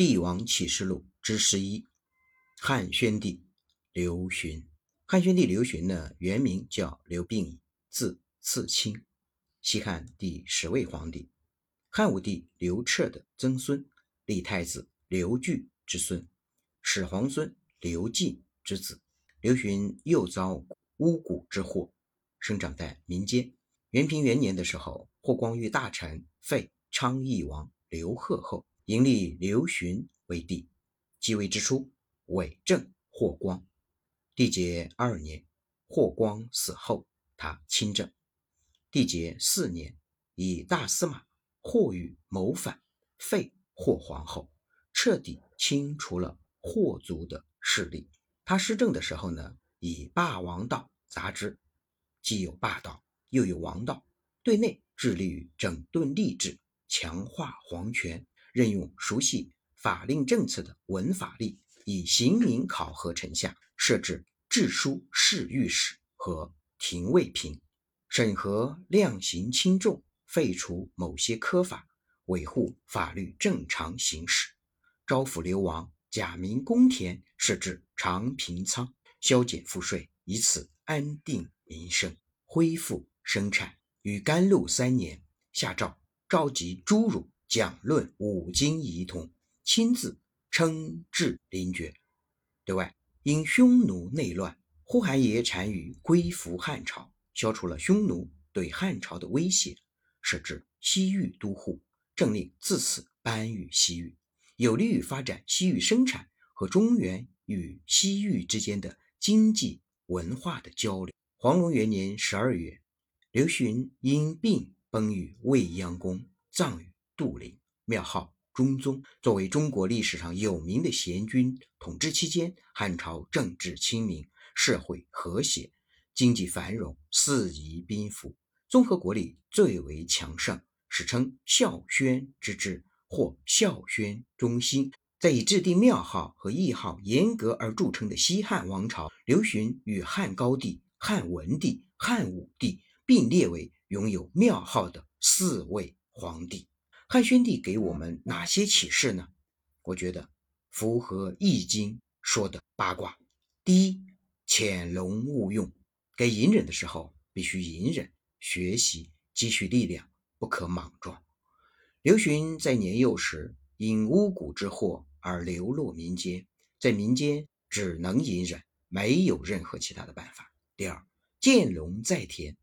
帝王启示录之十一，汉宣帝刘询。汉宣帝刘询呢，原名叫刘病已，字次卿，西汉第十位皇帝，汉武帝刘彻的曾孙，立太子刘据之孙，始皇孙刘进之子。刘询又遭巫蛊之祸，生长在民间。元平元年的时候，霍光遇大臣废昌邑王刘贺后。迎立刘询为帝，继位之初，委政霍光。帝节二年，霍光死后，他亲政。帝节四年，以大司马霍宇谋反，废霍皇后，彻底清除了霍族的势力。他施政的时候呢，以霸王道杂之，既有霸道，又有王道。对内致力于整顿吏治，强化皇权。任用熟悉法令政策的文法吏，以刑名考核臣下，设置治书侍御史和廷尉平，审核量刑轻重，废除某些科法，维护法律正常行使。招抚流亡，假名公田，设置长平仓，削减赋税，以此安定民生，恢复生产。与甘露三年，下诏召集诸儒。讲论五经仪同，亲自称制临绝。对外，因匈奴内乱，呼韩邪单于归服汉朝，消除了匈奴对汉朝的威胁，设置西域都护，政令自此颁于西域，有利于发展西域生产和中原与西域之间的经济文化的交流。黄龙元年十二月，刘询因病崩于未央宫，葬于。杜陵，庙号中宗。作为中国历史上有名的贤君，统治期间，汉朝政治清明，社会和谐，经济繁荣，四夷宾服，综合国力最为强盛，史称孝宣之治或孝宣中兴。在以制定庙号和谥号严格而著称的西汉王朝，刘询与汉高帝、汉文帝、汉武帝并列为拥有庙号的四位皇帝。汉宣帝给我们哪些启示呢？我觉得符合《易经》说的八卦。第一，潜龙勿用，该隐忍的时候必须隐忍，学习积蓄力量，不可莽撞。刘询在年幼时因巫蛊之祸而流落民间，在民间只能隐忍，没有任何其他的办法。第二，见龙在田，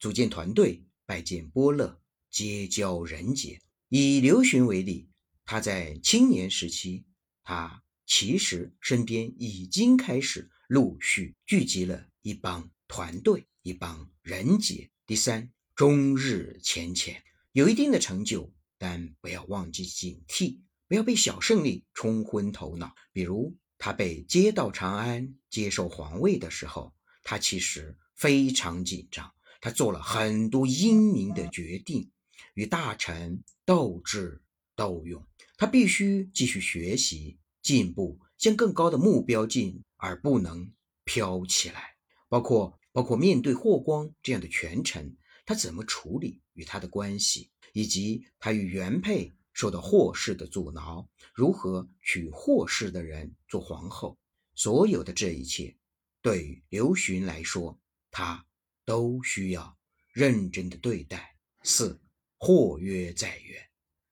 组建团队，拜见波乐，结交人杰。以刘询为例，他在青年时期，他其实身边已经开始陆续聚集了一帮团队、一帮人杰。第三，终日浅浅，有一定的成就，但不要忘记警惕，不要被小胜利冲昏头脑。比如，他被接到长安接受皇位的时候，他其实非常紧张，他做了很多英明的决定。与大臣斗智斗勇，他必须继续学习进步，向更高的目标进，而不能飘起来。包括包括面对霍光这样的权臣，他怎么处理与他的关系，以及他与原配受到霍氏的阻挠，如何娶霍氏的人做皇后，所有的这一切，对于刘询来说，他都需要认真的对待。四。或曰在远，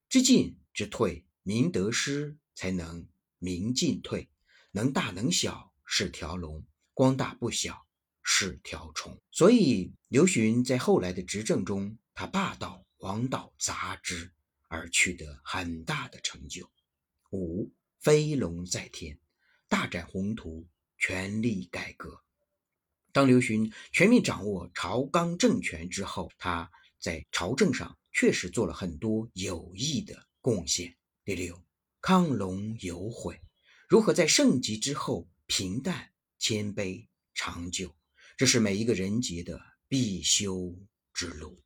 知进知退，明得失，才能明进退。能大能小是条龙，光大不小是条虫。所以刘询在后来的执政中，他霸道王道杂之，而取得很大的成就。五飞龙在天，大展宏图，全力改革。当刘询全面掌握朝纲政权之后，他在朝政上。确实做了很多有益的贡献。第六，亢龙有悔，如何在盛极之后平淡、谦卑、长久，这是每一个人杰的必修之路。